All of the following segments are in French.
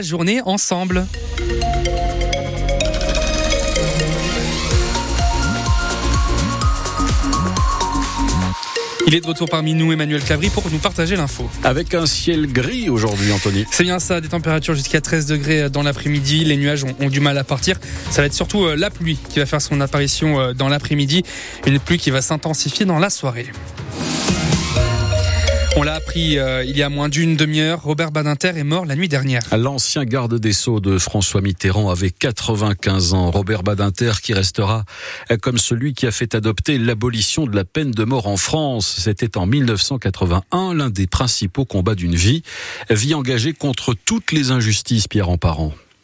Journée ensemble. Il est de retour parmi nous, Emmanuel Clavry, pour nous partager l'info. Avec un ciel gris aujourd'hui, Anthony. C'est bien ça, des températures jusqu'à 13 degrés dans l'après-midi. Les nuages ont, ont, du mal à partir. Ça va être surtout euh, la pluie qui va faire son apparition euh, dans l'après-midi. Une pluie qui va s'intensifier dans la soirée. On l'a appris euh, il y a moins d'une demi-heure. Robert Badinter est mort la nuit dernière. L'ancien garde des Sceaux de François Mitterrand avait 95 ans. Robert Badinter qui restera comme celui qui a fait adopter l'abolition de la peine de mort en France. C'était en 1981 l'un des principaux combats d'une vie. Vie engagée contre toutes les injustices, Pierre Emparent.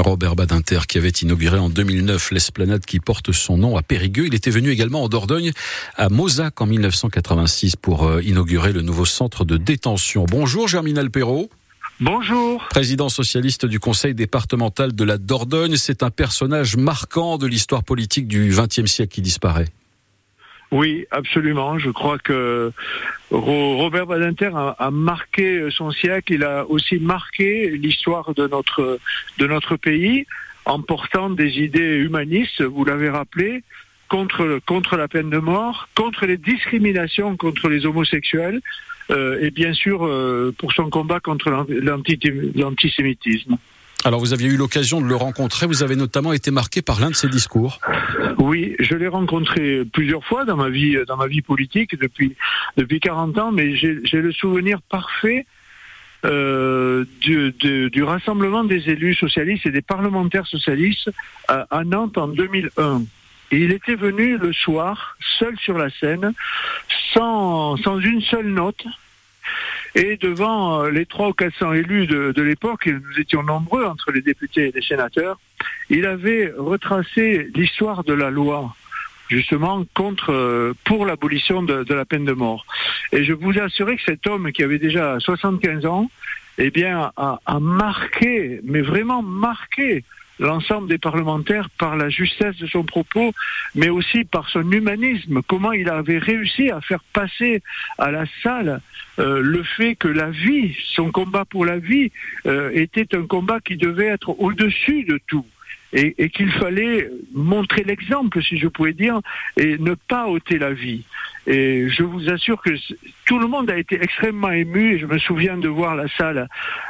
Robert Badinter qui avait inauguré en 2009 l'esplanade qui porte son nom à Périgueux. Il était venu également en Dordogne à Mozac en 1986 pour euh, inaugurer le nouveau centre de détention. Bonjour Germinal Perrault. Bonjour. Président socialiste du conseil départemental de la Dordogne, c'est un personnage marquant de l'histoire politique du XXe siècle qui disparaît. Oui, absolument. Je crois que Robert Badinter a, marqué son siècle. Il a aussi marqué l'histoire de notre de notre pays en portant des idées humanistes. Vous l'avez rappelé contre contre la peine de mort, contre les discriminations contre les homosexuels. Euh, et bien sûr euh, pour son combat contre l'antisémitisme. Alors vous aviez eu l'occasion de le rencontrer, vous avez notamment été marqué par l'un de ses discours. Oui, je l'ai rencontré plusieurs fois dans ma vie dans ma vie politique depuis depuis 40 ans, mais j'ai le souvenir parfait euh, du, du, du, rassemblement des élus socialistes et des parlementaires socialistes à, Nantes en 2001. Et il était venu le soir, seul sur la scène, sans, sans une seule note, et devant les trois ou 400 élus de, de l'époque, et nous étions nombreux entre les députés et les sénateurs, il avait retracé l'histoire de la loi justement contre pour l'abolition de, de, la peine de mort. Et je vous assurer que cet homme qui avait déjà 75 ans, eh bien, a, a marqué, mais vraiment marqué l'ensemble des parlementaires par la justesse de son propos, mais aussi par son humanisme, comment il avait réussi à faire passer à la salle euh, le fait que la vie, son combat pour la vie, euh, était un combat qui devait être au-dessus de tout. Et, qu'il fallait montrer l'exemple, si je pouvais dire, et ne pas ôter la vie. Et je vous assure que tout le monde a été extrêmement ému, je me souviens de voir la salle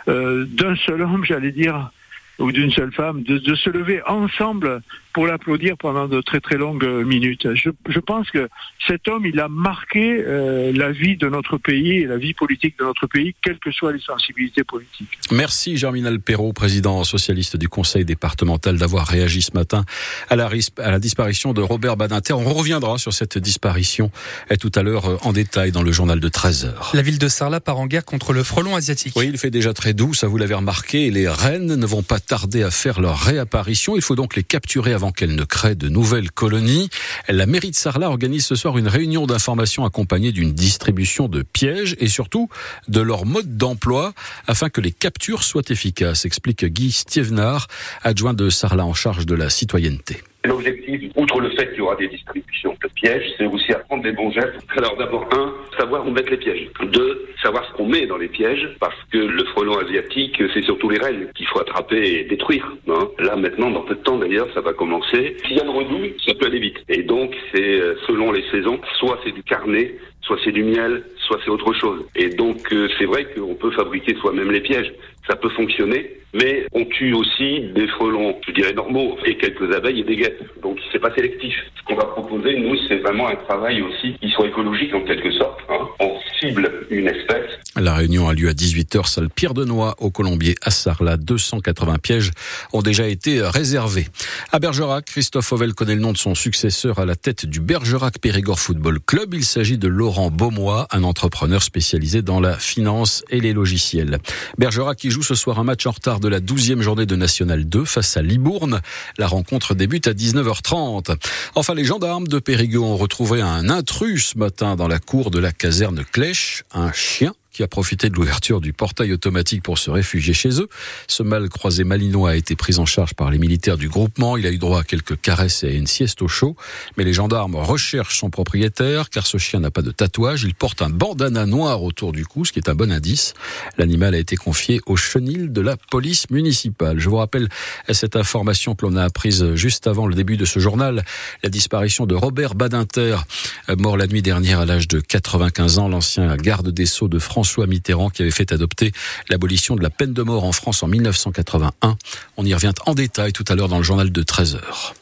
euh, d'un seul homme, j'allais dire, ou d'une seule femme, de, de, se lever ensemble pour l'applaudir pendant de très très longues minutes. Je, je pense que cet homme, il a marqué euh, la vie de notre pays et la vie politique de notre pays, quelles que soient les sensibilités politiques. Merci Germinal Perrault, président socialiste du Conseil départemental, d'avoir réagi ce matin à la, à la disparition de Robert Badinter. On reviendra sur cette disparition tout à l'heure en détail dans le journal de 13 heures. La ville de Sarlat part en guerre contre le frelon asiatique. Oui, il fait déjà très doux, ça vous l'avez remarqué, et les rennes ne vont pas tarder à faire leur réapparition. Il faut donc les capturer avant qu'elles ne créent de nouvelles colonies. La mairie de Sarlat organise ce soir une réunion d'information accompagnée d'une distribution de pièges et surtout de leur mode d'emploi afin que les captures soient efficaces, explique Guy Stievenard, adjoint de Sarlat en charge de la citoyenneté. L'objectif, outre le fait qu'il y aura des distributions de pièges, c'est aussi apprendre les bons gestes. Alors d'abord, un, savoir où mettre les pièges. Deux, savoir ce qu'on met dans les pièges, parce que le frelon asiatique, c'est surtout les reines qu'il faut attraper et détruire. Hein. Là maintenant, dans peu de temps d'ailleurs, ça va commencer. S'il y a le redout, ça peut aller vite. Et donc, c'est euh, selon les saisons, soit c'est du carnet, soit c'est du miel, soit c'est autre chose. Et donc, euh, c'est vrai qu'on peut fabriquer soi-même les pièges. Ça peut fonctionner, mais on tue aussi des frelons, je dirais normaux, et quelques abeilles et des guêpes. Donc, c'est pas sélectif. Ce qu'on va proposer, nous, c'est vraiment un travail aussi qui soit écologique en quelque sorte. Hein. On cible une espèce. La réunion a lieu à 18h, salle Pierre de Noix, au Colombier, à Sarlat. 280 pièges ont déjà été réservés. À Bergerac, Christophe Ovel connaît le nom de son successeur à la tête du Bergerac Périgord Football Club. Il s'agit de Laurent Beaumois, un entrepreneur spécialisé dans la finance et les logiciels. Bergerac qui joue ce soir un match en retard de la 12e journée de National 2 face à Libourne. La rencontre débute à 19h30. Enfin, les gendarmes de Périgueux ont retrouvé un intrus ce matin dans la cour de la caserne Clèche, un chien qui a profité de l'ouverture du portail automatique pour se réfugier chez eux. Ce mâle croisé malinois a été pris en charge par les militaires du groupement. Il a eu droit à quelques caresses et à une sieste au chaud. Mais les gendarmes recherchent son propriétaire car ce chien n'a pas de tatouage. Il porte un bandana noir autour du cou, ce qui est un bon indice. L'animal a été confié au chenil de la police municipale. Je vous rappelle cette information que l'on a apprise juste avant le début de ce journal. La disparition de Robert Badinter, mort la nuit dernière à l'âge de 95 ans, l'ancien garde des Sceaux de François Mitterrand qui avait fait adopter l'abolition de la peine de mort en France en 1981. On y revient en détail tout à l'heure dans le journal de 13 heures.